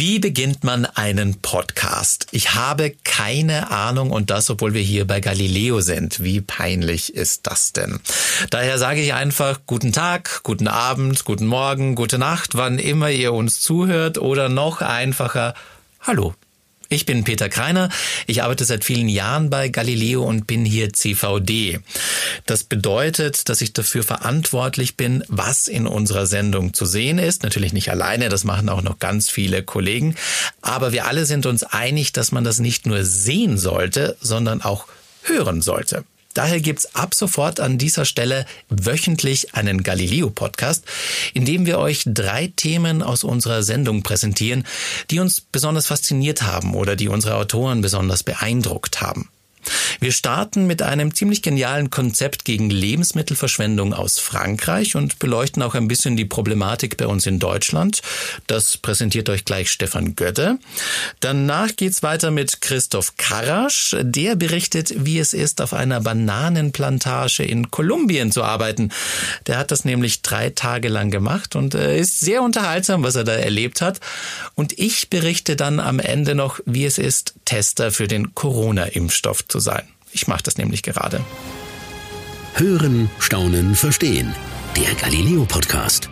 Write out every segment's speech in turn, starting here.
Wie beginnt man einen Podcast? Ich habe keine Ahnung und das, obwohl wir hier bei Galileo sind. Wie peinlich ist das denn? Daher sage ich einfach guten Tag, guten Abend, guten Morgen, gute Nacht, wann immer ihr uns zuhört oder noch einfacher Hallo. Ich bin Peter Kreiner. Ich arbeite seit vielen Jahren bei Galileo und bin hier CVD. Das bedeutet, dass ich dafür verantwortlich bin, was in unserer Sendung zu sehen ist. Natürlich nicht alleine, das machen auch noch ganz viele Kollegen. Aber wir alle sind uns einig, dass man das nicht nur sehen sollte, sondern auch hören sollte. Daher gibt's ab sofort an dieser Stelle wöchentlich einen Galileo-Podcast, in dem wir euch drei Themen aus unserer Sendung präsentieren, die uns besonders fasziniert haben oder die unsere Autoren besonders beeindruckt haben. Wir starten mit einem ziemlich genialen Konzept gegen Lebensmittelverschwendung aus Frankreich und beleuchten auch ein bisschen die Problematik bei uns in Deutschland. Das präsentiert euch gleich Stefan Götte. Danach geht's weiter mit Christoph Karasch. Der berichtet, wie es ist, auf einer Bananenplantage in Kolumbien zu arbeiten. Der hat das nämlich drei Tage lang gemacht und äh, ist sehr unterhaltsam, was er da erlebt hat. Und ich berichte dann am Ende noch, wie es ist, Tester für den Corona-Impfstoff zu sein. Ich mache das nämlich gerade. Hören, staunen, verstehen. Der Galileo Podcast.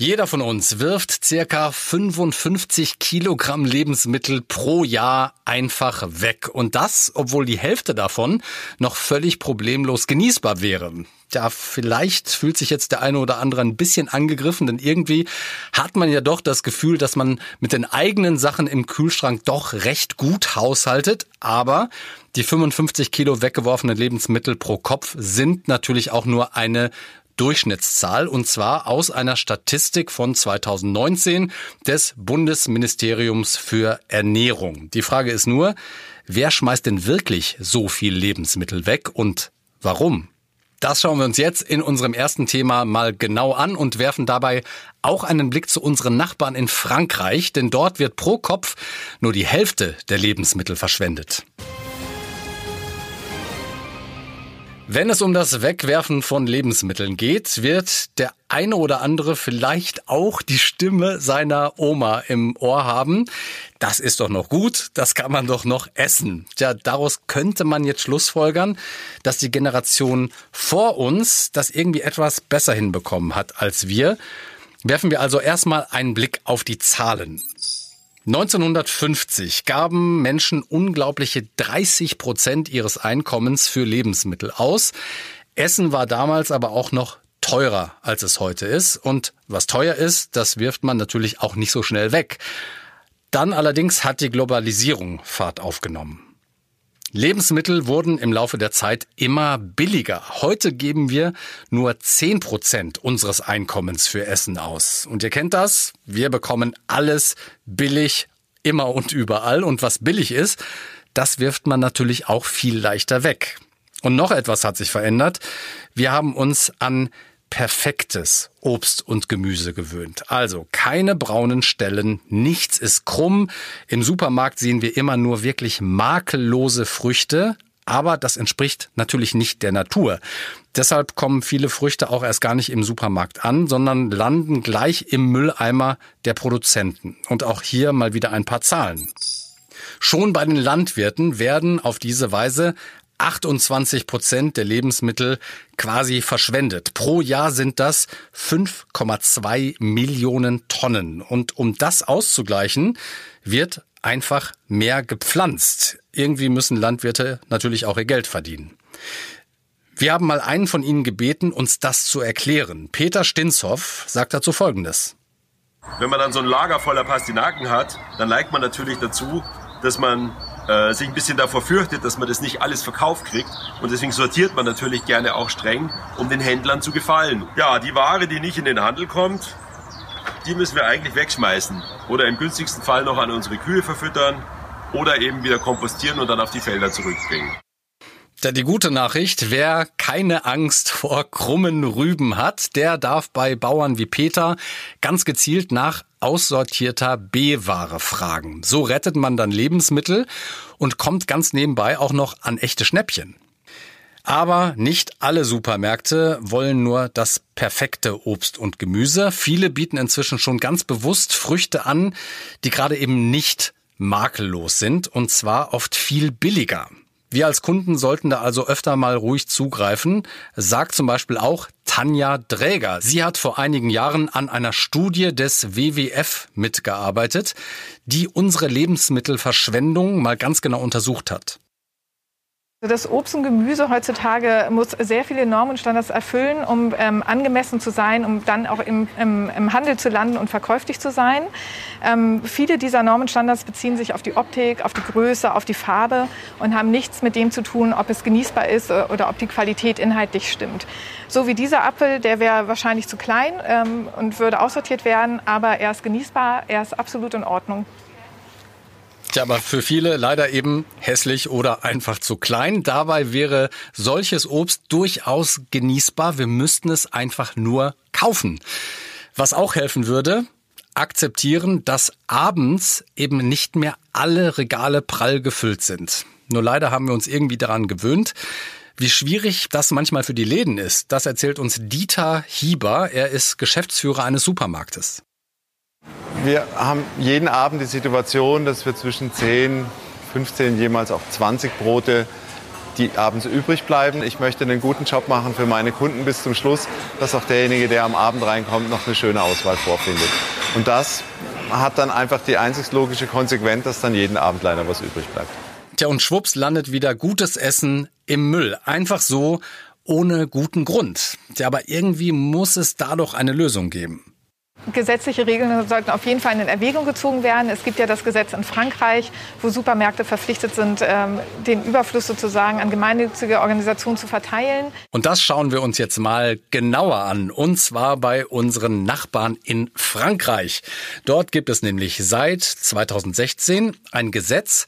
Jeder von uns wirft circa 55 Kilogramm Lebensmittel pro Jahr einfach weg. Und das, obwohl die Hälfte davon noch völlig problemlos genießbar wäre. Ja, vielleicht fühlt sich jetzt der eine oder andere ein bisschen angegriffen, denn irgendwie hat man ja doch das Gefühl, dass man mit den eigenen Sachen im Kühlschrank doch recht gut haushaltet. Aber die 55 Kilo weggeworfenen Lebensmittel pro Kopf sind natürlich auch nur eine Durchschnittszahl und zwar aus einer Statistik von 2019 des Bundesministeriums für Ernährung. Die Frage ist nur, wer schmeißt denn wirklich so viel Lebensmittel weg und warum? Das schauen wir uns jetzt in unserem ersten Thema mal genau an und werfen dabei auch einen Blick zu unseren Nachbarn in Frankreich, denn dort wird pro Kopf nur die Hälfte der Lebensmittel verschwendet. Wenn es um das Wegwerfen von Lebensmitteln geht, wird der eine oder andere vielleicht auch die Stimme seiner Oma im Ohr haben. Das ist doch noch gut, das kann man doch noch essen. Tja, daraus könnte man jetzt schlussfolgern, dass die Generation vor uns das irgendwie etwas besser hinbekommen hat als wir. Werfen wir also erstmal einen Blick auf die Zahlen. 1950 gaben Menschen unglaubliche 30 Prozent ihres Einkommens für Lebensmittel aus. Essen war damals aber auch noch teurer, als es heute ist. Und was teuer ist, das wirft man natürlich auch nicht so schnell weg. Dann allerdings hat die Globalisierung Fahrt aufgenommen. Lebensmittel wurden im Laufe der Zeit immer billiger. Heute geben wir nur 10 Prozent unseres Einkommens für Essen aus. Und ihr kennt das. Wir bekommen alles billig, immer und überall. Und was billig ist, das wirft man natürlich auch viel leichter weg. Und noch etwas hat sich verändert. Wir haben uns an perfektes Obst und Gemüse gewöhnt. Also keine braunen Stellen, nichts ist krumm. Im Supermarkt sehen wir immer nur wirklich makellose Früchte, aber das entspricht natürlich nicht der Natur. Deshalb kommen viele Früchte auch erst gar nicht im Supermarkt an, sondern landen gleich im Mülleimer der Produzenten. Und auch hier mal wieder ein paar Zahlen. Schon bei den Landwirten werden auf diese Weise 28 Prozent der Lebensmittel quasi verschwendet. Pro Jahr sind das 5,2 Millionen Tonnen. Und um das auszugleichen, wird einfach mehr gepflanzt. Irgendwie müssen Landwirte natürlich auch ihr Geld verdienen. Wir haben mal einen von Ihnen gebeten, uns das zu erklären. Peter Stinshoff sagt dazu Folgendes. Wenn man dann so ein Lager voller Pastinaken hat, dann neigt man natürlich dazu, dass man äh, sich ein bisschen davor fürchtet, dass man das nicht alles verkauft kriegt. Und deswegen sortiert man natürlich gerne auch streng, um den Händlern zu gefallen. Ja, die Ware, die nicht in den Handel kommt, die müssen wir eigentlich wegschmeißen. Oder im günstigsten Fall noch an unsere Kühe verfüttern oder eben wieder kompostieren und dann auf die Felder zurückbringen. Die gute Nachricht, wer keine Angst vor krummen Rüben hat, der darf bei Bauern wie Peter ganz gezielt nach aussortierter B-Ware fragen. So rettet man dann Lebensmittel und kommt ganz nebenbei auch noch an echte Schnäppchen. Aber nicht alle Supermärkte wollen nur das perfekte Obst und Gemüse. Viele bieten inzwischen schon ganz bewusst Früchte an, die gerade eben nicht makellos sind und zwar oft viel billiger. Wir als Kunden sollten da also öfter mal ruhig zugreifen, sagt zum Beispiel auch Tanja Dräger. Sie hat vor einigen Jahren an einer Studie des WWF mitgearbeitet, die unsere Lebensmittelverschwendung mal ganz genau untersucht hat. Das Obst und Gemüse heutzutage muss sehr viele Normen und Standards erfüllen, um ähm, angemessen zu sein, um dann auch im, im, im, Handel zu landen und verkäuflich zu sein. Ähm, viele dieser Normen und Standards beziehen sich auf die Optik, auf die Größe, auf die Farbe und haben nichts mit dem zu tun, ob es genießbar ist äh, oder ob die Qualität inhaltlich stimmt. So wie dieser Apfel, der wäre wahrscheinlich zu klein ähm, und würde aussortiert werden, aber er ist genießbar, er ist absolut in Ordnung. Tja, aber für viele leider eben hässlich oder einfach zu klein. Dabei wäre solches Obst durchaus genießbar. Wir müssten es einfach nur kaufen. Was auch helfen würde, akzeptieren, dass abends eben nicht mehr alle Regale prall gefüllt sind. Nur leider haben wir uns irgendwie daran gewöhnt. Wie schwierig das manchmal für die Läden ist, das erzählt uns Dieter Hieber. Er ist Geschäftsführer eines Supermarktes. Wir haben jeden Abend die Situation, dass wir zwischen 10, 15, jemals auch 20 Brote, die abends übrig bleiben. Ich möchte einen guten Job machen für meine Kunden bis zum Schluss, dass auch derjenige, der am Abend reinkommt, noch eine schöne Auswahl vorfindet. Und das hat dann einfach die einzig logische Konsequenz, dass dann jeden Abend leider was übrig bleibt. Tja, und schwupps landet wieder gutes Essen im Müll. Einfach so, ohne guten Grund. Tja, aber irgendwie muss es da doch eine Lösung geben. Gesetzliche Regeln sollten auf jeden Fall in Erwägung gezogen werden. Es gibt ja das Gesetz in Frankreich, wo Supermärkte verpflichtet sind, ähm, den Überfluss sozusagen an gemeinnützige Organisationen zu verteilen. Und das schauen wir uns jetzt mal genauer an. Und zwar bei unseren Nachbarn in Frankreich. Dort gibt es nämlich seit 2016 ein Gesetz,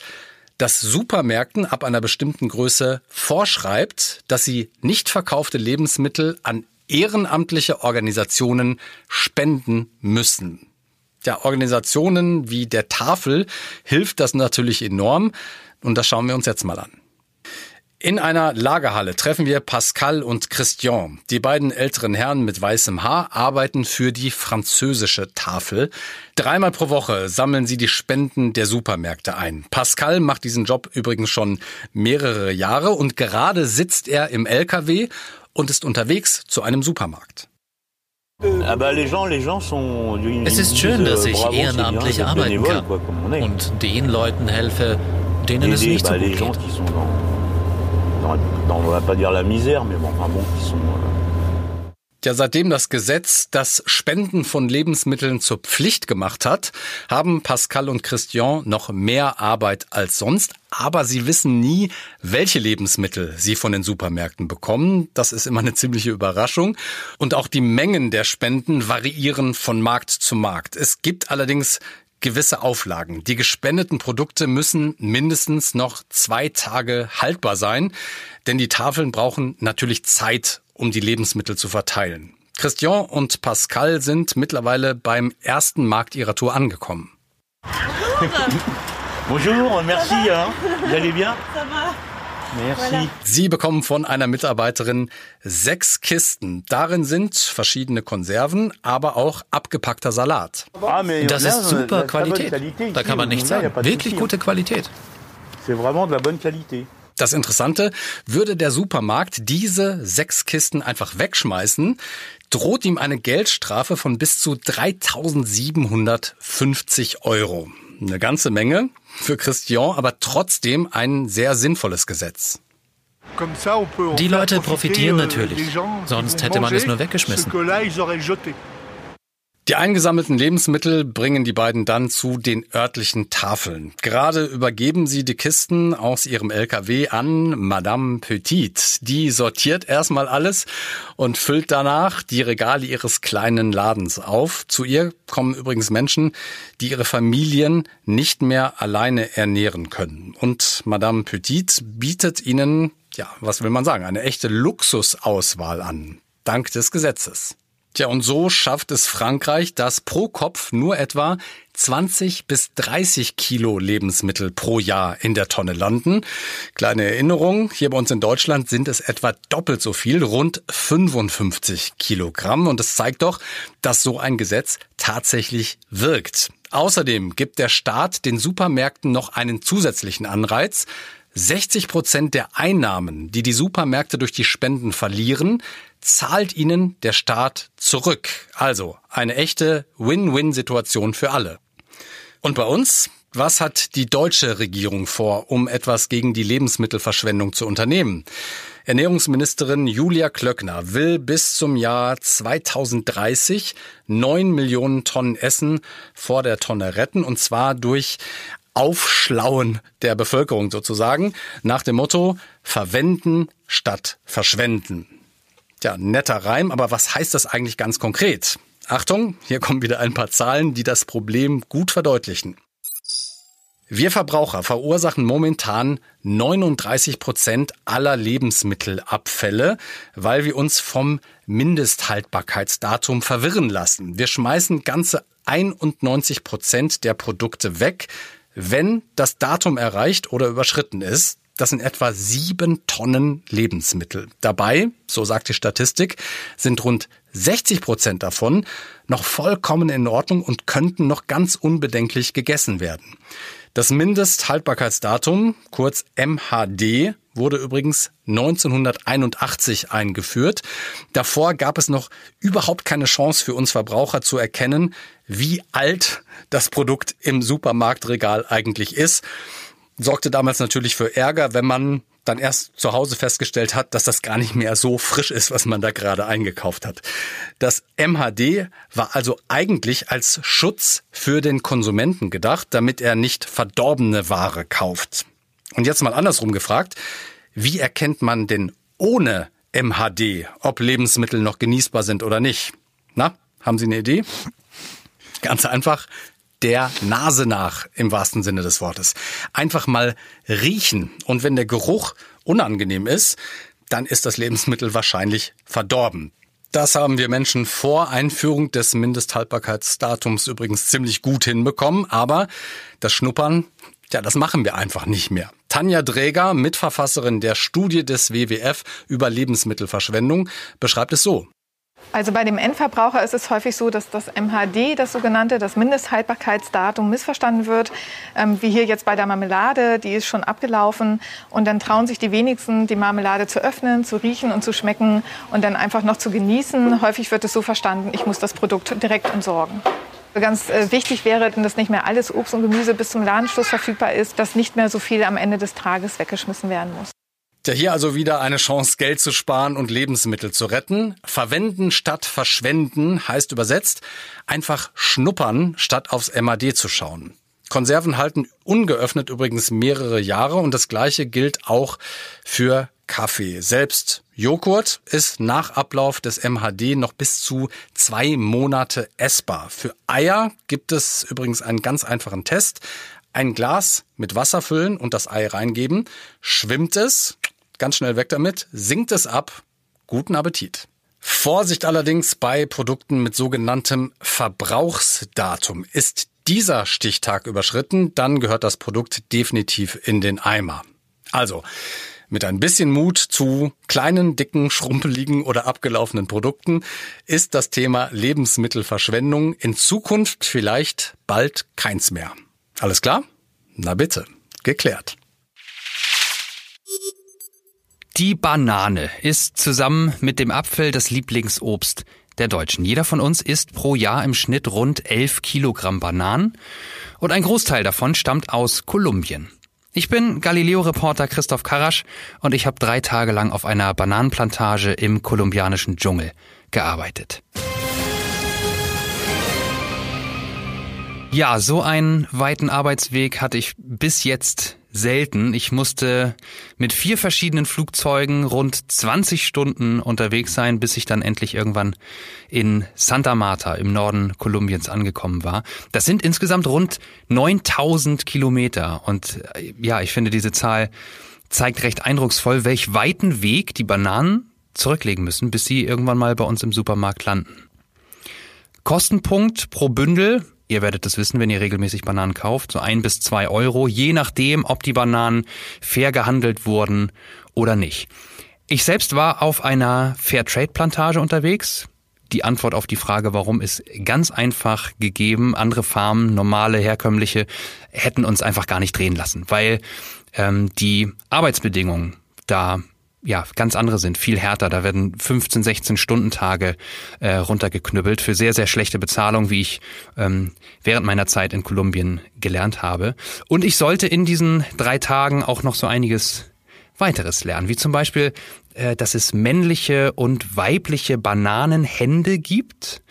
das Supermärkten ab einer bestimmten Größe vorschreibt, dass sie nicht verkaufte Lebensmittel an ehrenamtliche Organisationen spenden müssen. Ja, Organisationen wie der Tafel hilft das natürlich enorm und das schauen wir uns jetzt mal an. In einer Lagerhalle treffen wir Pascal und Christian. Die beiden älteren Herren mit weißem Haar arbeiten für die französische Tafel. Dreimal pro Woche sammeln sie die Spenden der Supermärkte ein. Pascal macht diesen Job übrigens schon mehrere Jahre und gerade sitzt er im LKW und ist unterwegs zu einem Supermarkt. Es ist schön, dass ich ehrenamtlich arbeiten kann und den Leuten helfe, denen es nicht so gut geht. Ja, seitdem das Gesetz das Spenden von Lebensmitteln zur Pflicht gemacht hat, haben Pascal und Christian noch mehr Arbeit als sonst. Aber sie wissen nie, welche Lebensmittel sie von den Supermärkten bekommen. Das ist immer eine ziemliche Überraschung. Und auch die Mengen der Spenden variieren von Markt zu Markt. Es gibt allerdings gewisse Auflagen. Die gespendeten Produkte müssen mindestens noch zwei Tage haltbar sein, denn die Tafeln brauchen natürlich Zeit, um die Lebensmittel zu verteilen. Christian und Pascal sind mittlerweile beim ersten Markt ihrer Tour angekommen. Bonjour, merci. Vous allez bien? Ça va. Merci. Sie bekommen von einer Mitarbeiterin sechs Kisten. Darin sind verschiedene Konserven, aber auch abgepackter Salat. Ah, das ist super Qualität. Da kann man nichts sagen. Wirklich gute Qualität. C'est vraiment de la bonne qualité. Das Interessante, würde der Supermarkt diese sechs Kisten einfach wegschmeißen, droht ihm eine Geldstrafe von bis zu 3750 Euro. Eine ganze Menge für Christian, aber trotzdem ein sehr sinnvolles Gesetz. Die Leute profitieren euh, natürlich, sonst hätte man es nur weggeschmissen. Die eingesammelten Lebensmittel bringen die beiden dann zu den örtlichen Tafeln. Gerade übergeben sie die Kisten aus ihrem LKW an Madame Petit. Die sortiert erstmal alles und füllt danach die Regale ihres kleinen Ladens auf. Zu ihr kommen übrigens Menschen, die ihre Familien nicht mehr alleine ernähren können. Und Madame Petit bietet ihnen, ja, was will man sagen, eine echte Luxusauswahl an. Dank des Gesetzes. Tja, und so schafft es Frankreich, dass pro Kopf nur etwa 20 bis 30 Kilo Lebensmittel pro Jahr in der Tonne landen. Kleine Erinnerung, hier bei uns in Deutschland sind es etwa doppelt so viel, rund 55 Kilogramm. Und es zeigt doch, dass so ein Gesetz tatsächlich wirkt. Außerdem gibt der Staat den Supermärkten noch einen zusätzlichen Anreiz. 60 Prozent der Einnahmen, die die Supermärkte durch die Spenden verlieren, zahlt ihnen der Staat zurück. Also eine echte Win-Win-Situation für alle. Und bei uns? Was hat die deutsche Regierung vor, um etwas gegen die Lebensmittelverschwendung zu unternehmen? Ernährungsministerin Julia Klöckner will bis zum Jahr 2030 neun Millionen Tonnen Essen vor der Tonne retten, und zwar durch Aufschlauen der Bevölkerung sozusagen, nach dem Motto verwenden statt verschwenden. Ja, netter Reim, aber was heißt das eigentlich ganz konkret? Achtung, hier kommen wieder ein paar Zahlen, die das Problem gut verdeutlichen. Wir Verbraucher verursachen momentan 39 Prozent aller Lebensmittelabfälle, weil wir uns vom Mindesthaltbarkeitsdatum verwirren lassen. Wir schmeißen ganze 91 Prozent der Produkte weg, wenn das Datum erreicht oder überschritten ist. Das sind etwa sieben Tonnen Lebensmittel. Dabei, so sagt die Statistik, sind rund 60 Prozent davon noch vollkommen in Ordnung und könnten noch ganz unbedenklich gegessen werden. Das Mindesthaltbarkeitsdatum, kurz MHD, wurde übrigens 1981 eingeführt. Davor gab es noch überhaupt keine Chance für uns Verbraucher zu erkennen, wie alt das Produkt im Supermarktregal eigentlich ist. Sorgte damals natürlich für Ärger, wenn man dann erst zu Hause festgestellt hat, dass das gar nicht mehr so frisch ist, was man da gerade eingekauft hat. Das MHD war also eigentlich als Schutz für den Konsumenten gedacht, damit er nicht verdorbene Ware kauft. Und jetzt mal andersrum gefragt, wie erkennt man denn ohne MHD, ob Lebensmittel noch genießbar sind oder nicht? Na, haben Sie eine Idee? Ganz einfach, der Nase nach im wahrsten Sinne des Wortes. Einfach mal riechen. Und wenn der Geruch unangenehm ist, dann ist das Lebensmittel wahrscheinlich verdorben. Das haben wir Menschen vor Einführung des Mindesthaltbarkeitsdatums übrigens ziemlich gut hinbekommen, aber das Schnuppern, ja, das machen wir einfach nicht mehr. Tanja Dräger, Mitverfasserin der Studie des WWF über Lebensmittelverschwendung, beschreibt es so. Also bei dem Endverbraucher ist es häufig so, dass das MHD, das sogenannte, das Mindesthaltbarkeitsdatum, missverstanden wird. Ähm, wie hier jetzt bei der Marmelade, die ist schon abgelaufen. Und dann trauen sich die wenigsten, die Marmelade zu öffnen, zu riechen und zu schmecken und dann einfach noch zu genießen. Häufig wird es so verstanden, ich muss das Produkt direkt entsorgen. Ganz äh, wichtig wäre, dass nicht mehr alles Obst und Gemüse bis zum Ladenschluss verfügbar ist, dass nicht mehr so viel am Ende des Tages weggeschmissen werden muss. Ja, hier also wieder eine Chance, Geld zu sparen und Lebensmittel zu retten. Verwenden statt verschwenden heißt übersetzt einfach schnuppern statt aufs MAD zu schauen. Konserven halten ungeöffnet übrigens mehrere Jahre und das gleiche gilt auch für Kaffee. Selbst Joghurt ist nach Ablauf des MHD noch bis zu zwei Monate essbar. Für Eier gibt es übrigens einen ganz einfachen Test. Ein Glas mit Wasser füllen und das Ei reingeben. Schwimmt es, ganz schnell weg damit, sinkt es ab, guten Appetit. Vorsicht allerdings bei Produkten mit sogenanntem Verbrauchsdatum. Ist dieser Stichtag überschritten, dann gehört das Produkt definitiv in den Eimer. Also, mit ein bisschen Mut zu kleinen, dicken, schrumpeligen oder abgelaufenen Produkten ist das Thema Lebensmittelverschwendung in Zukunft vielleicht bald keins mehr. Alles klar? Na bitte, geklärt. Die Banane ist zusammen mit dem Apfel das Lieblingsobst der Deutschen. Jeder von uns isst pro Jahr im Schnitt rund 11 Kilogramm Bananen und ein Großteil davon stammt aus Kolumbien. Ich bin Galileo-Reporter Christoph Karasch und ich habe drei Tage lang auf einer Bananenplantage im kolumbianischen Dschungel gearbeitet. Ja, so einen weiten Arbeitsweg hatte ich bis jetzt selten. Ich musste mit vier verschiedenen Flugzeugen rund 20 Stunden unterwegs sein, bis ich dann endlich irgendwann in Santa Marta im Norden Kolumbiens angekommen war. Das sind insgesamt rund 9000 Kilometer. Und äh, ja, ich finde, diese Zahl zeigt recht eindrucksvoll, welch weiten Weg die Bananen zurücklegen müssen, bis sie irgendwann mal bei uns im Supermarkt landen. Kostenpunkt pro Bündel, ihr werdet es wissen, wenn ihr regelmäßig Bananen kauft, so ein bis zwei Euro, je nachdem, ob die Bananen fair gehandelt wurden oder nicht. Ich selbst war auf einer Fairtrade-Plantage unterwegs. Die Antwort auf die Frage, warum, ist ganz einfach gegeben. Andere Farmen, normale, herkömmliche, hätten uns einfach gar nicht drehen lassen, weil ähm, die Arbeitsbedingungen da ja, ganz andere sind, viel härter. Da werden 15, 16 Stundentage äh, runtergeknüppelt für sehr, sehr schlechte Bezahlung, wie ich ähm, während meiner Zeit in Kolumbien gelernt habe. Und ich sollte in diesen drei Tagen auch noch so einiges weiteres lernen, wie zum Beispiel, äh, dass es männliche und weibliche Bananenhände gibt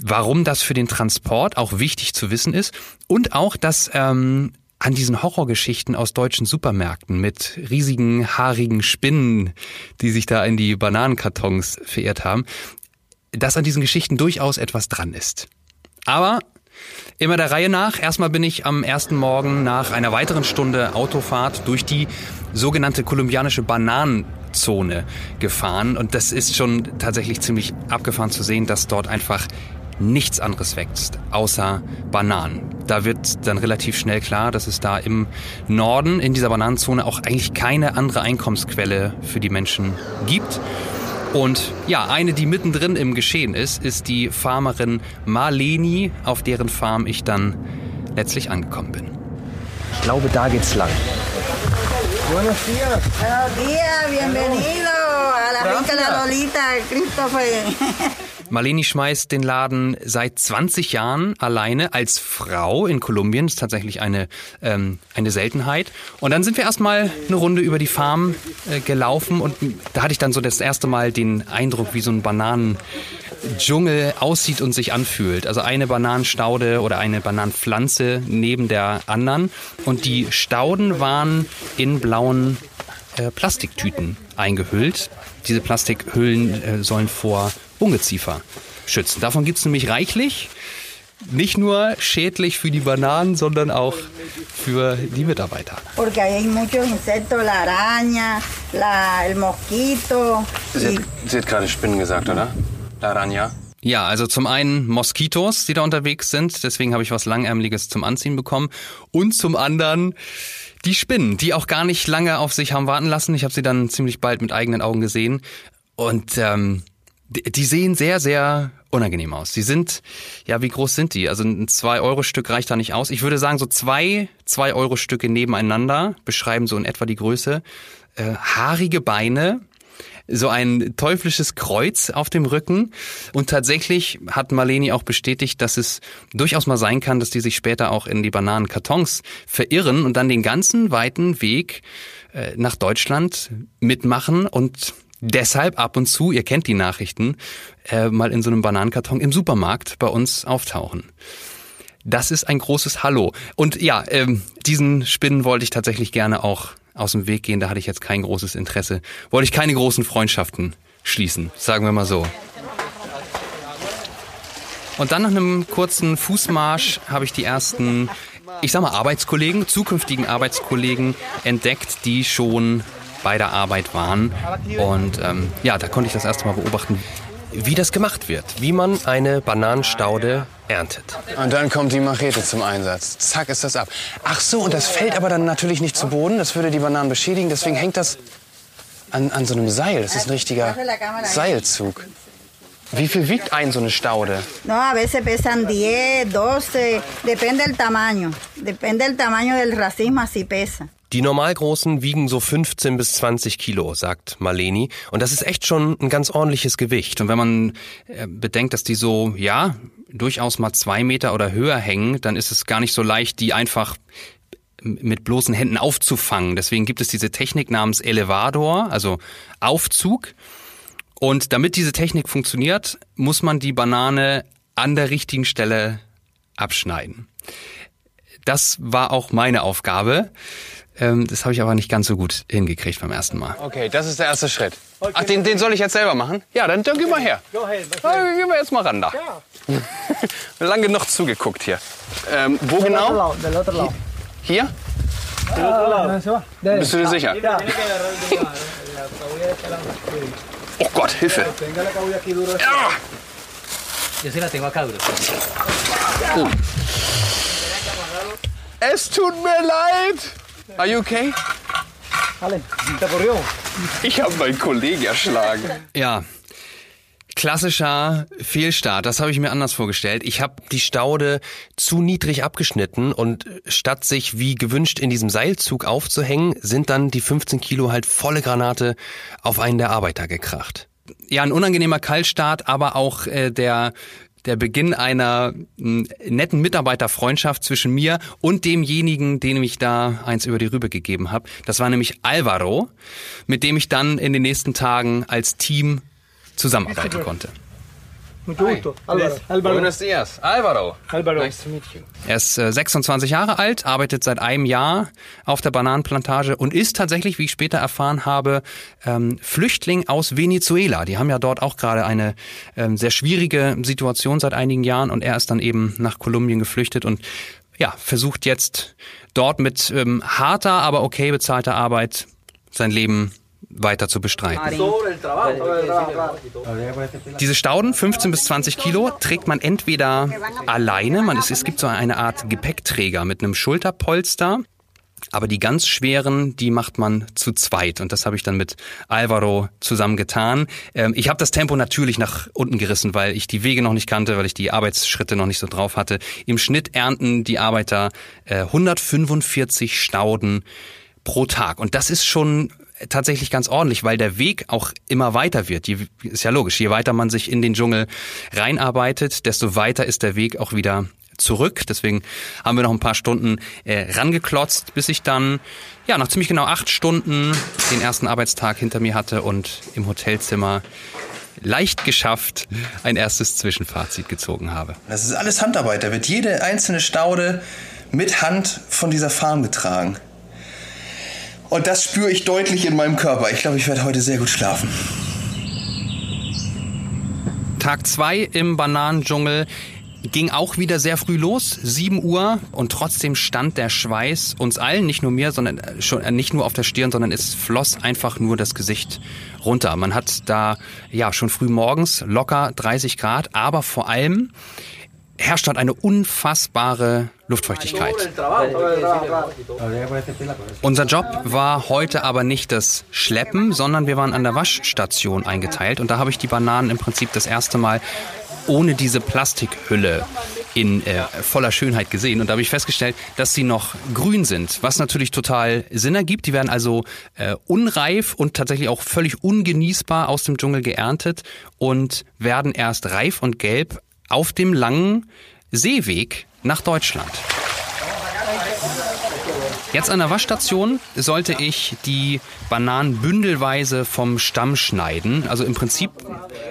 warum das für den Transport auch wichtig zu wissen ist und auch, dass ähm, an diesen Horrorgeschichten aus deutschen Supermärkten mit riesigen, haarigen Spinnen, die sich da in die Bananenkartons verirrt haben, dass an diesen Geschichten durchaus etwas dran ist. Aber immer der Reihe nach. Erstmal bin ich am ersten Morgen nach einer weiteren Stunde Autofahrt durch die sogenannte kolumbianische Bananenzone gefahren. Und das ist schon tatsächlich ziemlich abgefahren zu sehen, dass dort einfach nichts anderes wächst, außer Bananen. Da wird dann relativ schnell klar, dass es da im Norden, in dieser Bananenzone, auch eigentlich keine andere Einkommensquelle für die Menschen gibt. Und ja, eine, die mittendrin im Geschehen ist, ist die Farmerin Marleni, auf deren Farm ich dann letztlich angekommen bin. Ich glaube, da geht's lang. Buenos días. Buenos días, bienvenido a la finca La Lolita, Christopher. Marleni schmeißt den Laden seit 20 Jahren alleine als Frau in Kolumbien. Das ist tatsächlich eine, ähm, eine Seltenheit. Und dann sind wir erstmal eine Runde über die Farm äh, gelaufen und da hatte ich dann so das erste Mal den Eindruck, wie so ein Bananendschungel aussieht und sich anfühlt. Also eine Bananenstaude oder eine Bananenpflanze neben der anderen. Und die Stauden waren in blauen äh, Plastiktüten eingehüllt. Diese Plastikhüllen äh, sollen vor Ungeziefer schützen. Davon gibt es nämlich reichlich. Nicht nur schädlich für die Bananen, sondern auch für die Mitarbeiter. Porque hay muchos insectos, la araña, la, el mosquito. Sie hat, sie hat gerade Spinnen gesagt, oder? La araña. Ja, also zum einen Moskitos, die da unterwegs sind, deswegen habe ich was Langärmeliges zum Anziehen bekommen. Und zum anderen die Spinnen, die auch gar nicht lange auf sich haben warten lassen. Ich habe sie dann ziemlich bald mit eigenen Augen gesehen. Und ähm, die sehen sehr, sehr unangenehm aus. Die sind, ja, wie groß sind die? Also ein 2-Euro-Stück reicht da nicht aus. Ich würde sagen, so zwei 2-Euro-Stücke nebeneinander beschreiben so in etwa die Größe. Äh, haarige Beine, so ein teuflisches Kreuz auf dem Rücken. Und tatsächlich hat Marleni auch bestätigt, dass es durchaus mal sein kann, dass die sich später auch in die Bananenkartons verirren und dann den ganzen weiten Weg äh, nach Deutschland mitmachen und deshalb ab und zu, ihr kennt die Nachrichten, äh, mal in so einem Bananenkarton im Supermarkt bei uns auftauchen. Das ist ein großes Hallo. Und ja, ähm, diesen Spinnen wollte ich tatsächlich gerne auch aus dem Weg gehen. Da hatte ich jetzt kein großes Interesse. Wollte ich keine großen Freundschaften schließen, sagen wir mal so. Und dann nach einem kurzen Fußmarsch habe ich die ersten, ich sag mal, Arbeitskollegen, zukünftigen Arbeitskollegen entdeckt, die schon bei der Arbeit waren. Und ähm, ja, da konnte ich das erste Mal beobachten, wie das gemacht wird, wie man eine Bananenstaude erntet. Und dann kommt die Machete zum Einsatz. Zack ist das ab. Ach so, und das fällt aber dann natürlich nicht zu Boden. Das würde die Bananen beschädigen. Deswegen hängt das an, an so einem Seil. Das ist ein richtiger Seilzug. Wie viel wiegt ein so eine Staude? No, a veces pesan 10, 12, depende del tamaño. Depende del tamaño del racismo, así pesa. Die Normalgroßen wiegen so 15 bis 20 Kilo, sagt Marleni. Und das ist echt schon ein ganz ordentliches Gewicht. Und wenn man äh, bedenkt, dass die so, ja, durchaus mal zwei Meter oder höher hängen, dann ist es gar nicht so leicht, die einfach mit bloßen Händen aufzufangen. Deswegen gibt es diese Technik namens Elevador, also Aufzug. Und damit diese Technik funktioniert, muss man die Banane an der richtigen Stelle abschneiden. Das war auch meine Aufgabe. Ähm, das habe ich aber nicht ganz so gut hingekriegt beim ersten Mal. Okay, das ist der erste Schritt. Ach, den, den soll ich jetzt selber machen? Ja, dann, dann geh mal her. Ja, gehen wir jetzt mal ran da. Lang genug zugeguckt hier. Ähm, wo genau? Hier? Bist du dir sicher? Oh Gott, Hilfe. Ja. Es tut mir leid. Are you okay? Ich habe meinen Kollegen erschlagen. Ja. Klassischer Fehlstart, das habe ich mir anders vorgestellt. Ich habe die Staude zu niedrig abgeschnitten und statt sich wie gewünscht in diesem Seilzug aufzuhängen, sind dann die 15 Kilo halt volle Granate auf einen der Arbeiter gekracht. Ja, ein unangenehmer Kaltstart, aber auch äh, der der Beginn einer netten Mitarbeiterfreundschaft zwischen mir und demjenigen, dem ich da eins über die Rübe gegeben habe. Das war nämlich Alvaro, mit dem ich dann in den nächsten Tagen als Team zusammenarbeiten konnte. Buenos dias, Alvaro. Alvaro. Nice to meet you. Er ist äh, 26 Jahre alt, arbeitet seit einem Jahr auf der Bananenplantage und ist tatsächlich, wie ich später erfahren habe, ähm, Flüchtling aus Venezuela. Die haben ja dort auch gerade eine ähm, sehr schwierige Situation seit einigen Jahren und er ist dann eben nach Kolumbien geflüchtet und ja, versucht jetzt dort mit ähm, harter, aber okay bezahlter Arbeit sein Leben weiter zu bestreiten. Diese Stauden, 15 bis 20 Kilo, trägt man entweder alleine, man, es, es gibt so eine Art Gepäckträger mit einem Schulterpolster, aber die ganz schweren, die macht man zu zweit. Und das habe ich dann mit Alvaro zusammen getan. Ähm, ich habe das Tempo natürlich nach unten gerissen, weil ich die Wege noch nicht kannte, weil ich die Arbeitsschritte noch nicht so drauf hatte. Im Schnitt ernten die Arbeiter äh, 145 Stauden pro Tag. Und das ist schon tatsächlich ganz ordentlich, weil der Weg auch immer weiter wird. Je, ist ja logisch, je weiter man sich in den Dschungel reinarbeitet, desto weiter ist der Weg auch wieder zurück. Deswegen haben wir noch ein paar Stunden äh, rangeklotzt, bis ich dann ja nach ziemlich genau acht Stunden den ersten Arbeitstag hinter mir hatte und im Hotelzimmer leicht geschafft ein erstes Zwischenfazit gezogen habe. Das ist alles Handarbeit. Da wird jede einzelne Staude mit Hand von dieser Farm getragen. Und das spüre ich deutlich in meinem Körper. Ich glaube, ich werde heute sehr gut schlafen. Tag zwei im Bananendschungel ging auch wieder sehr früh los, 7 Uhr und trotzdem stand der Schweiß uns allen, nicht nur mir, sondern äh, schon äh, nicht nur auf der Stirn, sondern es floss einfach nur das Gesicht runter. Man hat da ja schon früh morgens locker 30 Grad, aber vor allem herrscht dort eine unfassbare Luftfeuchtigkeit. Unser Job war heute aber nicht das Schleppen, sondern wir waren an der Waschstation eingeteilt und da habe ich die Bananen im Prinzip das erste Mal ohne diese Plastikhülle in äh, voller Schönheit gesehen. Und da habe ich festgestellt, dass sie noch grün sind, was natürlich total Sinn ergibt. Die werden also äh, unreif und tatsächlich auch völlig ungenießbar aus dem Dschungel geerntet und werden erst reif und gelb auf dem langen Seeweg nach Deutschland. Jetzt an der Waschstation sollte ich die Bananen bündelweise vom Stamm schneiden. Also im Prinzip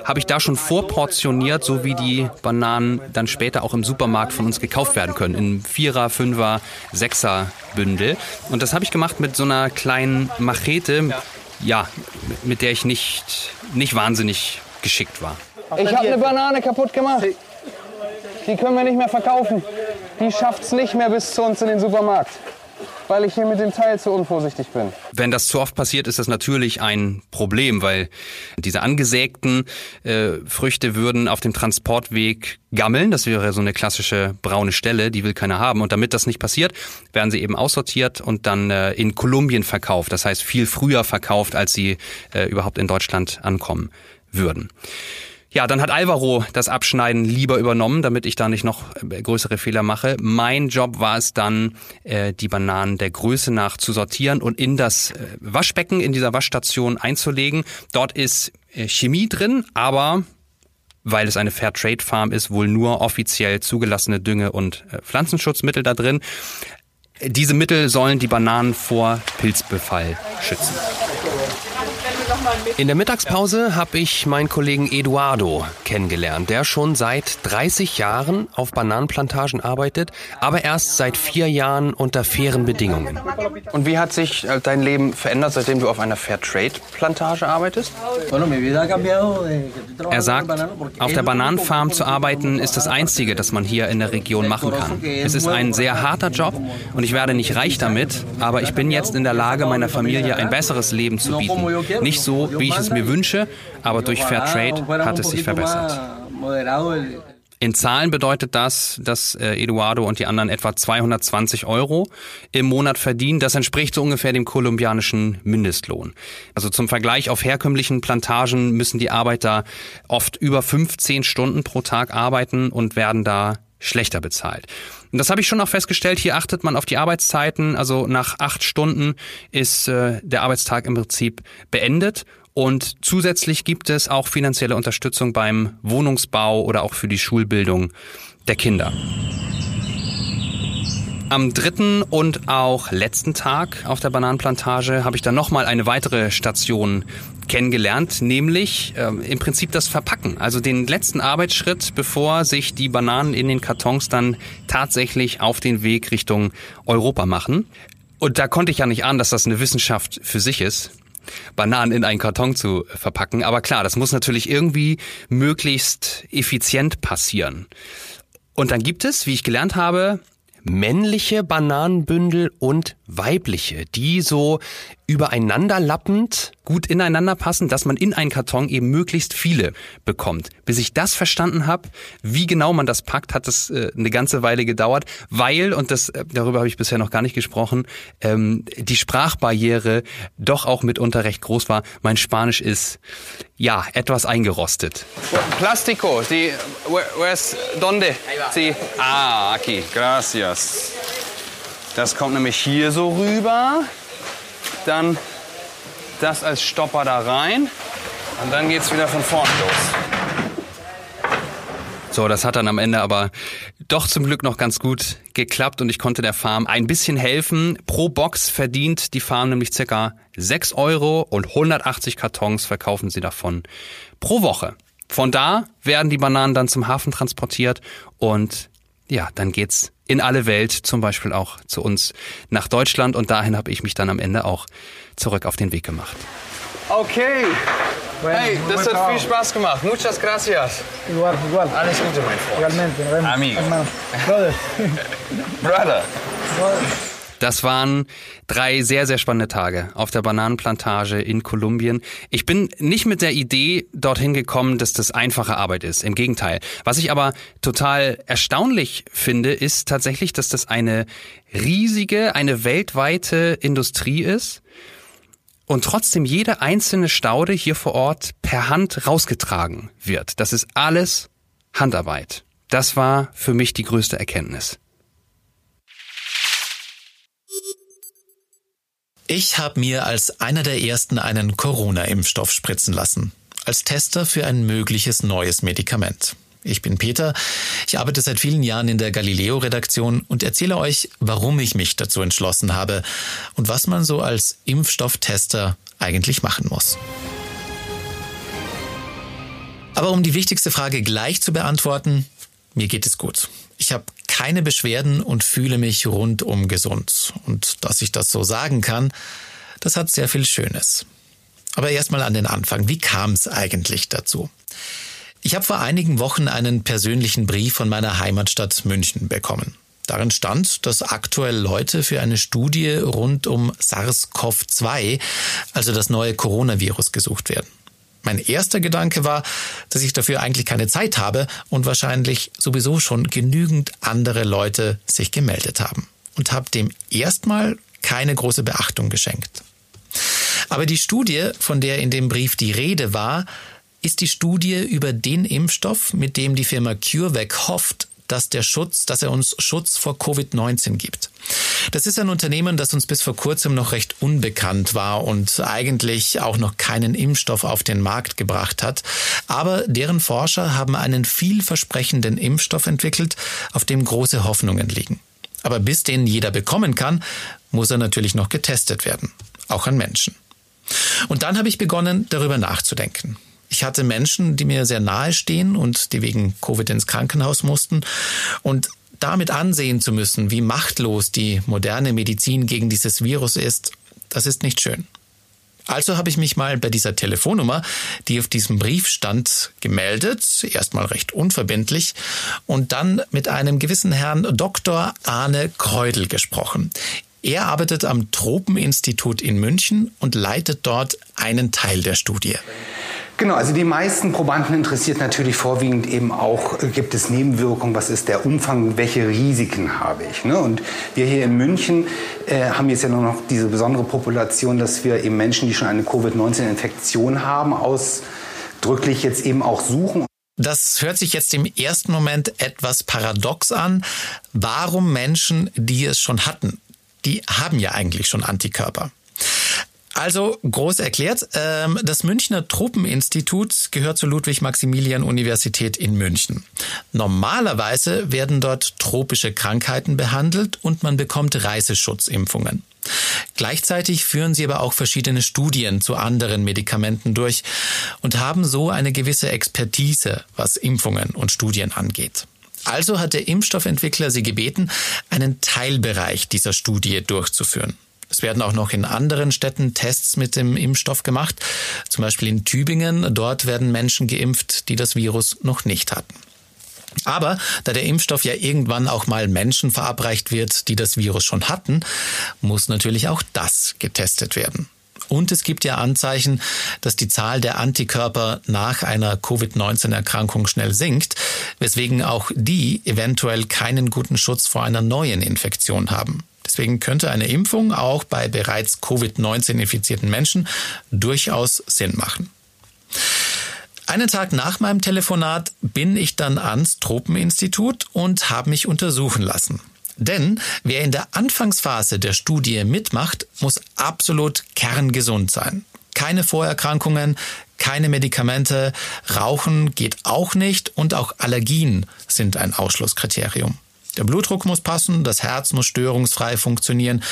habe ich da schon vorportioniert, so wie die Bananen dann später auch im Supermarkt von uns gekauft werden können. In Vierer, Fünfer, Sechser Bündel. Und das habe ich gemacht mit so einer kleinen Machete, ja, mit der ich nicht, nicht wahnsinnig geschickt war. Ich habe eine Banane kaputt gemacht. Die können wir nicht mehr verkaufen. Die schafft's nicht mehr bis zu uns in den Supermarkt, weil ich hier mit dem Teil zu unvorsichtig bin. Wenn das zu oft passiert, ist das natürlich ein Problem, weil diese angesägten äh, Früchte würden auf dem Transportweg gammeln. Das wäre so eine klassische braune Stelle, die will keiner haben. Und damit das nicht passiert, werden sie eben aussortiert und dann äh, in Kolumbien verkauft. Das heißt viel früher verkauft, als sie äh, überhaupt in Deutschland ankommen würden. Ja, dann hat Alvaro das Abschneiden lieber übernommen, damit ich da nicht noch äh, größere Fehler mache. Mein Job war es dann, äh, die Bananen der Größe nach zu sortieren und in das äh, Waschbecken, in dieser Waschstation einzulegen. Dort ist Chemie drin, aber weil es eine Fairtrade Farm ist, wohl nur offiziell zugelassene Dünge- und Pflanzenschutzmittel da drin. Diese Mittel sollen die Bananen vor Pilzbefall schützen. In der Mittagspause habe ich meinen Kollegen Eduardo kennengelernt, der schon seit 30 Jahren auf Bananenplantagen arbeitet, aber erst seit vier Jahren unter fairen Bedingungen. Und wie hat sich äh, dein Leben verändert, seitdem du auf einer Fairtrade-Plantage arbeitest? Er sagt, auf der Bananenfarm zu arbeiten ist das Einzige, das man hier in der Region machen kann. Es ist ein sehr harter Job und ich werde nicht reich damit, aber ich bin jetzt in der Lage, meiner Familie ein besseres Leben zu bieten. Nicht so, wie ich es mir wünsche, aber durch Fairtrade hat es sich verbessert. In Zahlen bedeutet das, dass äh, Eduardo und die anderen etwa 220 Euro im Monat verdienen. Das entspricht so ungefähr dem kolumbianischen Mindestlohn. Also zum Vergleich auf herkömmlichen Plantagen müssen die Arbeiter oft über 15 Stunden pro Tag arbeiten und werden da schlechter bezahlt. Und das habe ich schon auch festgestellt. Hier achtet man auf die Arbeitszeiten. Also nach acht Stunden ist äh, der Arbeitstag im Prinzip beendet und zusätzlich gibt es auch finanzielle Unterstützung beim Wohnungsbau oder auch für die Schulbildung der Kinder. Am dritten und auch letzten Tag auf der Bananenplantage habe ich dann nochmal eine weitere Station kennengelernt, nämlich äh, im Prinzip das Verpacken, also den letzten Arbeitsschritt, bevor sich die Bananen in den Kartons dann tatsächlich auf den Weg Richtung Europa machen. Und da konnte ich ja nicht ahnen, dass das eine Wissenschaft für sich ist. Bananen in einen Karton zu verpacken. Aber klar, das muss natürlich irgendwie möglichst effizient passieren. Und dann gibt es, wie ich gelernt habe, männliche Bananenbündel und weibliche, die so übereinanderlappend gut ineinander passen, dass man in einen Karton eben möglichst viele bekommt. Bis ich das verstanden habe, wie genau man das packt, hat es äh, eine ganze Weile gedauert, weil, und das äh, darüber habe ich bisher noch gar nicht gesprochen, ähm, die Sprachbarriere doch auch mitunter recht groß war. Mein Spanisch ist ja etwas eingerostet. Plástico, sí, where's, donde? Sí. Ah, aquí, gracias. Das kommt nämlich hier so rüber. Dann das als Stopper da rein. Und dann geht's wieder von vorne los. So, das hat dann am Ende aber doch zum Glück noch ganz gut geklappt und ich konnte der Farm ein bisschen helfen. Pro Box verdient die Farm nämlich circa 6 Euro und 180 Kartons verkaufen sie davon pro Woche. Von da werden die Bananen dann zum Hafen transportiert und ja, dann geht's in alle Welt, zum Beispiel auch zu uns nach Deutschland. Und dahin habe ich mich dann am Ende auch zurück auf den Weg gemacht. Okay. Hey, das hat viel Spaß gemacht. Muchas gracias. Igual, igual. Alles Gute, mein Freund. Igualmente. Amigo. Brother. Brother. Das waren drei sehr, sehr spannende Tage auf der Bananenplantage in Kolumbien. Ich bin nicht mit der Idee dorthin gekommen, dass das einfache Arbeit ist. Im Gegenteil. Was ich aber total erstaunlich finde, ist tatsächlich, dass das eine riesige, eine weltweite Industrie ist und trotzdem jede einzelne Staude hier vor Ort per Hand rausgetragen wird. Das ist alles Handarbeit. Das war für mich die größte Erkenntnis. Ich habe mir als einer der ersten einen Corona-Impfstoff spritzen lassen. Als Tester für ein mögliches neues Medikament. Ich bin Peter. Ich arbeite seit vielen Jahren in der Galileo-Redaktion und erzähle euch, warum ich mich dazu entschlossen habe und was man so als Impfstofftester eigentlich machen muss. Aber um die wichtigste Frage gleich zu beantworten, mir geht es gut. Ich habe keine Beschwerden und fühle mich rundum gesund. Und dass ich das so sagen kann, das hat sehr viel Schönes. Aber erstmal an den Anfang. Wie kam es eigentlich dazu? Ich habe vor einigen Wochen einen persönlichen Brief von meiner Heimatstadt München bekommen. Darin stand, dass aktuell Leute für eine Studie rund um SARS-CoV-2, also das neue Coronavirus, gesucht werden. Mein erster Gedanke war, dass ich dafür eigentlich keine Zeit habe und wahrscheinlich sowieso schon genügend andere Leute sich gemeldet haben und habe dem erstmal keine große Beachtung geschenkt. Aber die Studie, von der in dem Brief die Rede war, ist die Studie über den Impfstoff, mit dem die Firma CureVac hofft, dass der Schutz, dass er uns Schutz vor Covid-19 gibt. Das ist ein Unternehmen, das uns bis vor kurzem noch recht unbekannt war und eigentlich auch noch keinen Impfstoff auf den Markt gebracht hat. Aber deren Forscher haben einen vielversprechenden Impfstoff entwickelt, auf dem große Hoffnungen liegen. Aber bis den jeder bekommen kann, muss er natürlich noch getestet werden. Auch an Menschen. Und dann habe ich begonnen, darüber nachzudenken. Ich hatte Menschen, die mir sehr nahe stehen und die wegen Covid ins Krankenhaus mussten. Und damit ansehen zu müssen, wie machtlos die moderne Medizin gegen dieses Virus ist, das ist nicht schön. Also habe ich mich mal bei dieser Telefonnummer, die auf diesem Brief stand, gemeldet, erstmal recht unverbindlich, und dann mit einem gewissen Herrn Dr. Arne Kreudel gesprochen. Er arbeitet am Tropeninstitut in München und leitet dort einen Teil der Studie. Genau, also die meisten Probanden interessiert natürlich vorwiegend eben auch, äh, gibt es Nebenwirkungen, was ist der Umfang, welche Risiken habe ich. Ne? Und wir hier in München äh, haben jetzt ja nur noch diese besondere Population, dass wir eben Menschen, die schon eine Covid-19-Infektion haben, ausdrücklich jetzt eben auch suchen. Das hört sich jetzt im ersten Moment etwas paradox an. Warum Menschen, die es schon hatten, die haben ja eigentlich schon Antikörper. Also groß erklärt, ähm, das Münchner Tropeninstitut gehört zur Ludwig-Maximilian-Universität in München. Normalerweise werden dort tropische Krankheiten behandelt und man bekommt Reiseschutzimpfungen. Gleichzeitig führen sie aber auch verschiedene Studien zu anderen Medikamenten durch und haben so eine gewisse Expertise, was Impfungen und Studien angeht. Also hat der Impfstoffentwickler sie gebeten, einen Teilbereich dieser Studie durchzuführen. Es werden auch noch in anderen Städten Tests mit dem Impfstoff gemacht, zum Beispiel in Tübingen. Dort werden Menschen geimpft, die das Virus noch nicht hatten. Aber da der Impfstoff ja irgendwann auch mal Menschen verabreicht wird, die das Virus schon hatten, muss natürlich auch das getestet werden. Und es gibt ja Anzeichen, dass die Zahl der Antikörper nach einer Covid-19-Erkrankung schnell sinkt, weswegen auch die eventuell keinen guten Schutz vor einer neuen Infektion haben. Deswegen könnte eine Impfung auch bei bereits Covid-19 infizierten Menschen durchaus Sinn machen. Einen Tag nach meinem Telefonat bin ich dann ans Tropeninstitut und habe mich untersuchen lassen. Denn wer in der Anfangsphase der Studie mitmacht, muss absolut kerngesund sein. Keine Vorerkrankungen, keine Medikamente, Rauchen geht auch nicht und auch Allergien sind ein Ausschlusskriterium. Der Blutdruck muss passen, das Herz muss störungsfrei funktionieren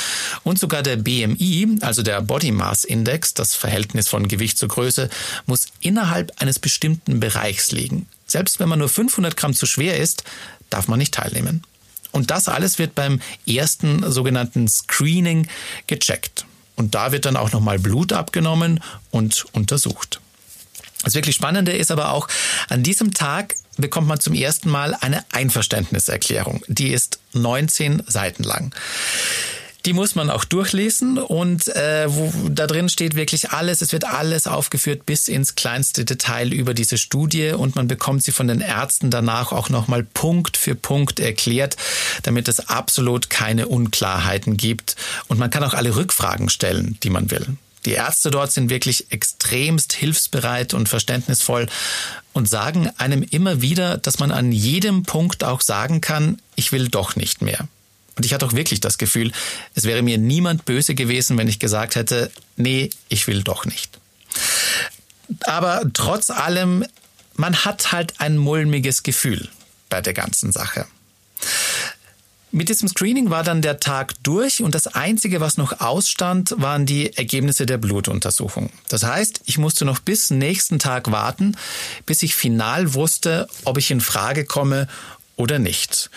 und sogar der BMI, also der Body Mass Index, das Verhältnis von Gewicht zur Größe, muss innerhalb eines bestimmten Bereichs liegen. Selbst wenn man nur 500 Gramm zu schwer ist, darf man nicht teilnehmen. Und das alles wird beim ersten sogenannten Screening gecheckt. Und da wird dann auch nochmal Blut abgenommen und untersucht. Das wirklich Spannende ist aber auch, an diesem Tag bekommt man zum ersten Mal eine Einverständniserklärung. Die ist 19 Seiten lang. Die muss man auch durchlesen und äh, wo, da drin steht wirklich alles. Es wird alles aufgeführt bis ins kleinste Detail über diese Studie und man bekommt sie von den Ärzten danach auch nochmal Punkt für Punkt erklärt, damit es absolut keine Unklarheiten gibt und man kann auch alle Rückfragen stellen, die man will. Die Ärzte dort sind wirklich extremst hilfsbereit und verständnisvoll und sagen einem immer wieder, dass man an jedem Punkt auch sagen kann, ich will doch nicht mehr. Und ich hatte auch wirklich das Gefühl, es wäre mir niemand böse gewesen, wenn ich gesagt hätte, nee, ich will doch nicht. Aber trotz allem, man hat halt ein mulmiges Gefühl bei der ganzen Sache. Mit diesem Screening war dann der Tag durch und das Einzige, was noch ausstand, waren die Ergebnisse der Blutuntersuchung. Das heißt, ich musste noch bis nächsten Tag warten, bis ich final wusste, ob ich in Frage komme oder nicht.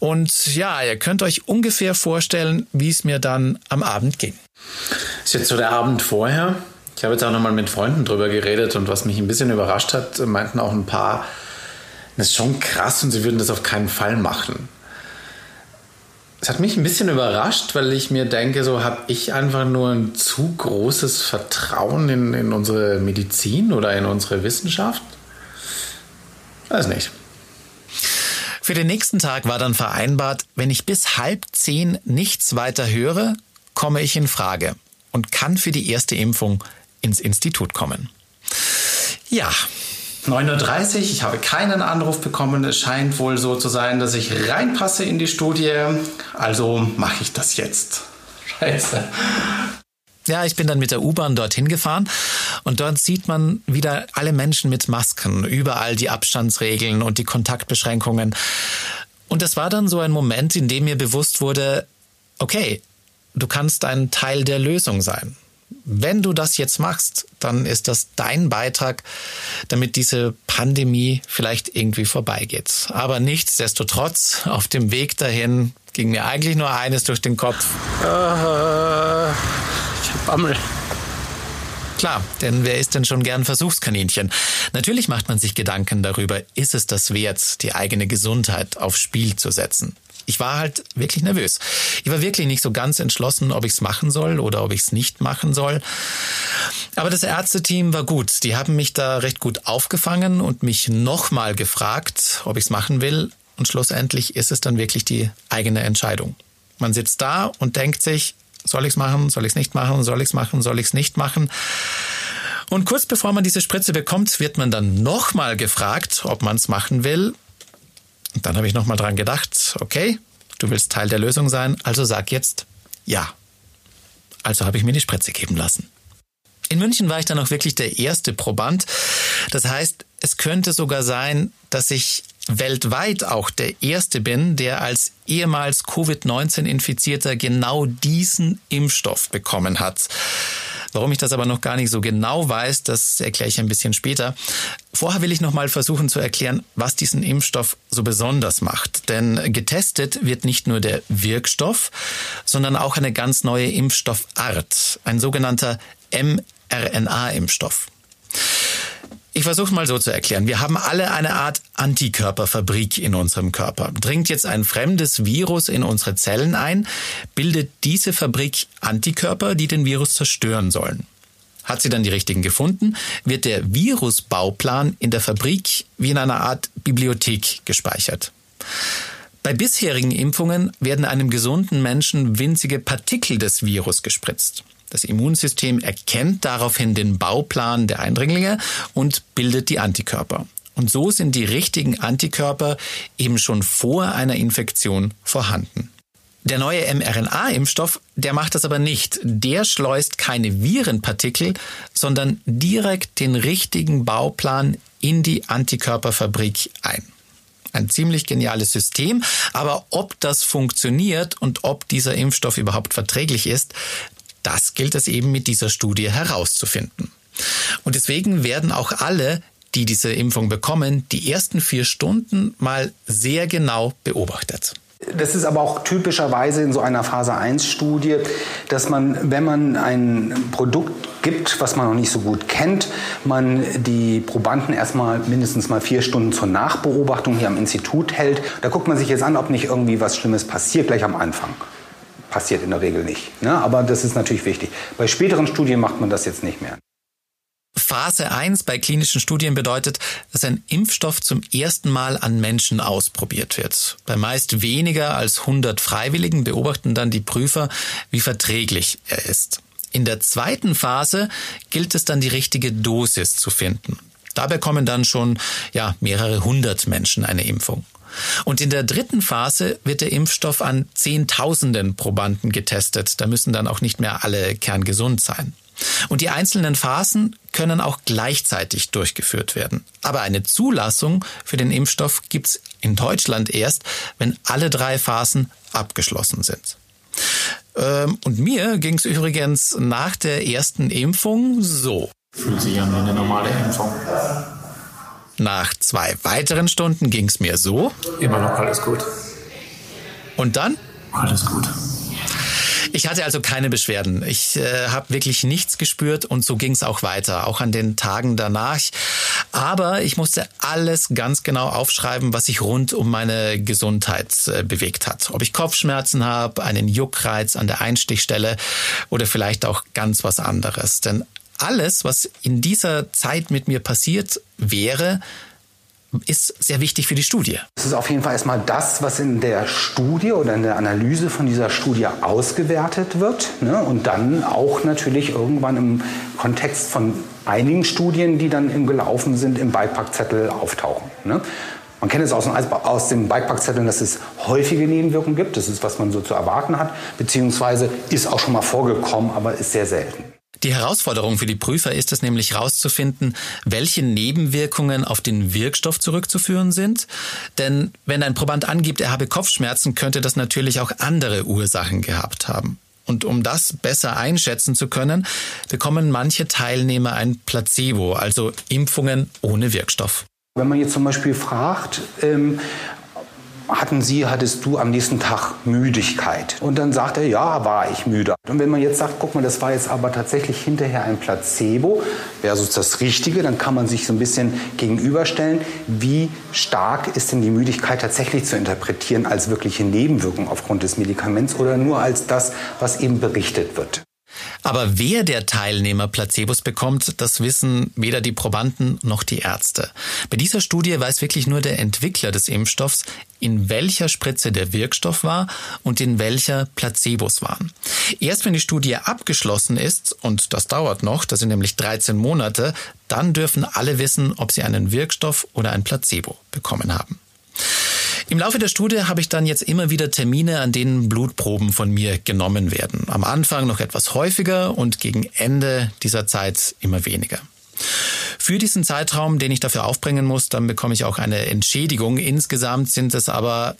Und ja, ihr könnt euch ungefähr vorstellen, wie es mir dann am Abend ging. Ist jetzt so der Abend vorher. Ich habe jetzt auch nochmal mit Freunden drüber geredet und was mich ein bisschen überrascht hat, meinten auch ein paar, das ist schon krass und sie würden das auf keinen Fall machen. Es hat mich ein bisschen überrascht, weil ich mir denke, so habe ich einfach nur ein zu großes Vertrauen in, in unsere Medizin oder in unsere Wissenschaft. Weiß nicht. Für den nächsten Tag war dann vereinbart, wenn ich bis halb zehn nichts weiter höre, komme ich in Frage und kann für die erste Impfung ins Institut kommen. Ja, 9.30 Uhr, ich habe keinen Anruf bekommen. Es scheint wohl so zu sein, dass ich reinpasse in die Studie. Also mache ich das jetzt. Scheiße. Ja, ich bin dann mit der U-Bahn dorthin gefahren und dort sieht man wieder alle Menschen mit Masken, überall die Abstandsregeln und die Kontaktbeschränkungen. Und das war dann so ein Moment, in dem mir bewusst wurde, okay, du kannst ein Teil der Lösung sein. Wenn du das jetzt machst, dann ist das dein Beitrag, damit diese Pandemie vielleicht irgendwie vorbeigeht. Aber nichtsdestotrotz, auf dem Weg dahin ging mir eigentlich nur eines durch den Kopf. Uh, ich hab Bammel. Klar, denn wer ist denn schon gern Versuchskaninchen? Natürlich macht man sich Gedanken darüber, ist es das wert, die eigene Gesundheit aufs Spiel zu setzen. Ich war halt wirklich nervös. Ich war wirklich nicht so ganz entschlossen, ob ich es machen soll oder ob ich es nicht machen soll. Aber das Ärzteteam war gut. Die haben mich da recht gut aufgefangen und mich nochmal gefragt, ob ich es machen will. Und schlussendlich ist es dann wirklich die eigene Entscheidung. Man sitzt da und denkt sich, soll ich es machen, soll ich es nicht machen, soll ich es machen, soll ich es nicht machen. Und kurz bevor man diese Spritze bekommt, wird man dann nochmal gefragt, ob man es machen will. Und dann habe ich nochmal dran gedacht, okay, du willst Teil der Lösung sein, also sag jetzt ja. Also habe ich mir die Spritze geben lassen. In München war ich dann auch wirklich der erste Proband. Das heißt, es könnte sogar sein, dass ich weltweit auch der erste bin, der als ehemals Covid-19-Infizierter genau diesen Impfstoff bekommen hat. Warum ich das aber noch gar nicht so genau weiß, das erkläre ich ein bisschen später. Vorher will ich noch mal versuchen zu erklären, was diesen Impfstoff so besonders macht. Denn getestet wird nicht nur der Wirkstoff, sondern auch eine ganz neue Impfstoffart, ein sogenannter mRNA-Impfstoff. Ich versuche mal so zu erklären. Wir haben alle eine Art Antikörperfabrik in unserem Körper. Dringt jetzt ein fremdes Virus in unsere Zellen ein, bildet diese Fabrik Antikörper, die den Virus zerstören sollen. Hat sie dann die richtigen gefunden, wird der Virusbauplan in der Fabrik wie in einer Art Bibliothek gespeichert. Bei bisherigen Impfungen werden einem gesunden Menschen winzige Partikel des Virus gespritzt. Das Immunsystem erkennt daraufhin den Bauplan der Eindringlinge und bildet die Antikörper. Und so sind die richtigen Antikörper eben schon vor einer Infektion vorhanden. Der neue mRNA-Impfstoff, der macht das aber nicht. Der schleust keine Virenpartikel, sondern direkt den richtigen Bauplan in die Antikörperfabrik ein. Ein ziemlich geniales System, aber ob das funktioniert und ob dieser Impfstoff überhaupt verträglich ist, das gilt es eben mit dieser Studie herauszufinden. Und deswegen werden auch alle, die diese Impfung bekommen, die ersten vier Stunden mal sehr genau beobachtet. Das ist aber auch typischerweise in so einer Phase 1 Studie, dass man, wenn man ein Produkt gibt, was man noch nicht so gut kennt, man die Probanden erstmal mindestens mal vier Stunden zur Nachbeobachtung hier am Institut hält. Da guckt man sich jetzt an, ob nicht irgendwie was Schlimmes passiert gleich am Anfang passiert in der Regel nicht. Ne? Aber das ist natürlich wichtig. Bei späteren Studien macht man das jetzt nicht mehr. Phase 1 bei klinischen Studien bedeutet, dass ein Impfstoff zum ersten Mal an Menschen ausprobiert wird. Bei meist weniger als 100 Freiwilligen beobachten dann die Prüfer, wie verträglich er ist. In der zweiten Phase gilt es dann die richtige Dosis zu finden. Da bekommen dann schon ja, mehrere hundert Menschen eine Impfung. Und in der dritten Phase wird der Impfstoff an Zehntausenden Probanden getestet. Da müssen dann auch nicht mehr alle kerngesund sein. Und die einzelnen Phasen können auch gleichzeitig durchgeführt werden. Aber eine Zulassung für den Impfstoff gibt's in Deutschland erst, wenn alle drei Phasen abgeschlossen sind. Ähm, und mir ging's übrigens nach der ersten Impfung so. Fühlt sich an wie eine normale Impfung. Nach zwei weiteren Stunden ging es mir so. Immer noch alles gut. Und dann? Alles gut. Ich hatte also keine Beschwerden. Ich äh, habe wirklich nichts gespürt und so ging es auch weiter, auch an den Tagen danach. Aber ich musste alles ganz genau aufschreiben, was sich rund um meine Gesundheit äh, bewegt hat. Ob ich Kopfschmerzen habe, einen Juckreiz an der Einstichstelle oder vielleicht auch ganz was anderes. Denn alles, was in dieser Zeit mit mir passiert wäre, ist sehr wichtig für die Studie. Das ist auf jeden Fall erstmal das, was in der Studie oder in der Analyse von dieser Studie ausgewertet wird. Ne? Und dann auch natürlich irgendwann im Kontext von einigen Studien, die dann im gelaufen sind, im Beipackzettel auftauchen. Ne? Man kennt es aus, aus dem Bikepackzetteln, dass es häufige Nebenwirkungen gibt. Das ist, was man so zu erwarten hat. Beziehungsweise ist auch schon mal vorgekommen, aber ist sehr selten. Die Herausforderung für die Prüfer ist es nämlich herauszufinden, welche Nebenwirkungen auf den Wirkstoff zurückzuführen sind. Denn wenn ein Proband angibt, er habe Kopfschmerzen, könnte das natürlich auch andere Ursachen gehabt haben. Und um das besser einschätzen zu können, bekommen manche Teilnehmer ein Placebo, also Impfungen ohne Wirkstoff. Wenn man jetzt zum Beispiel fragt, ähm, hatten Sie, hattest du am nächsten Tag Müdigkeit? Und dann sagt er, ja, war ich müde. Und wenn man jetzt sagt, guck mal, das war jetzt aber tatsächlich hinterher ein Placebo versus das Richtige, dann kann man sich so ein bisschen gegenüberstellen, wie stark ist denn die Müdigkeit tatsächlich zu interpretieren als wirkliche Nebenwirkung aufgrund des Medikaments oder nur als das, was eben berichtet wird. Aber wer der Teilnehmer Placebos bekommt, das wissen weder die Probanden noch die Ärzte. Bei dieser Studie weiß wirklich nur der Entwickler des Impfstoffs, in welcher Spritze der Wirkstoff war und in welcher Placebos waren. Erst wenn die Studie abgeschlossen ist, und das dauert noch, das sind nämlich 13 Monate, dann dürfen alle wissen, ob sie einen Wirkstoff oder ein Placebo bekommen haben. Im Laufe der Studie habe ich dann jetzt immer wieder Termine, an denen Blutproben von mir genommen werden. Am Anfang noch etwas häufiger und gegen Ende dieser Zeit immer weniger. Für diesen Zeitraum, den ich dafür aufbringen muss, dann bekomme ich auch eine Entschädigung. Insgesamt sind es aber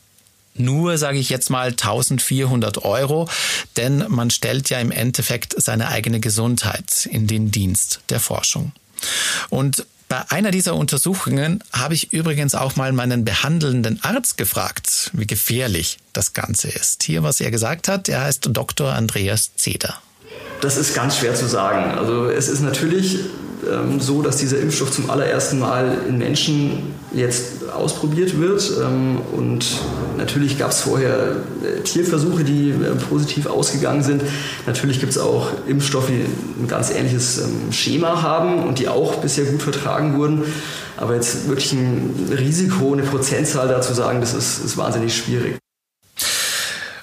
nur, sage ich jetzt mal, 1400 Euro, denn man stellt ja im Endeffekt seine eigene Gesundheit in den Dienst der Forschung. Und bei einer dieser Untersuchungen habe ich übrigens auch mal meinen behandelnden Arzt gefragt, wie gefährlich das Ganze ist. Hier, was er gesagt hat, er heißt Dr. Andreas Zeder. Das ist ganz schwer zu sagen. Also es ist natürlich ähm, so, dass dieser Impfstoff zum allerersten Mal in Menschen jetzt ausprobiert wird. Ähm, und natürlich gab es vorher äh, Tierversuche, die äh, positiv ausgegangen sind. Natürlich gibt es auch Impfstoffe, die ein ganz ähnliches ähm, Schema haben und die auch bisher gut vertragen wurden. Aber jetzt wirklich ein Risiko, eine Prozentzahl dazu sagen, das ist, ist wahnsinnig schwierig.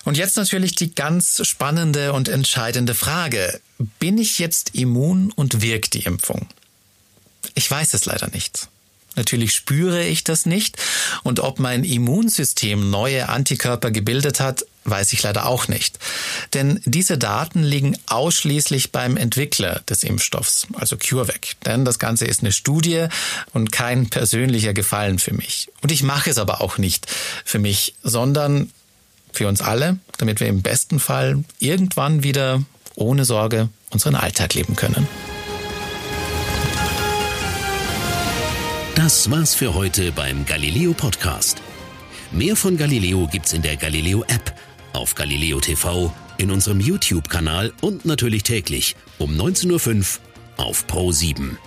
Und jetzt natürlich die ganz spannende und entscheidende Frage. Bin ich jetzt immun und wirkt die Impfung? Ich weiß es leider nicht. Natürlich spüre ich das nicht und ob mein Immunsystem neue Antikörper gebildet hat, weiß ich leider auch nicht. Denn diese Daten liegen ausschließlich beim Entwickler des Impfstoffs, also CureVac. Denn das Ganze ist eine Studie und kein persönlicher Gefallen für mich. Und ich mache es aber auch nicht für mich, sondern für uns alle, damit wir im besten Fall irgendwann wieder ohne Sorge unseren Alltag leben können. Das war's für heute beim Galileo Podcast. Mehr von Galileo gibt's in der Galileo App, auf Galileo TV, in unserem YouTube-Kanal und natürlich täglich um 19.05 Uhr auf Pro 7.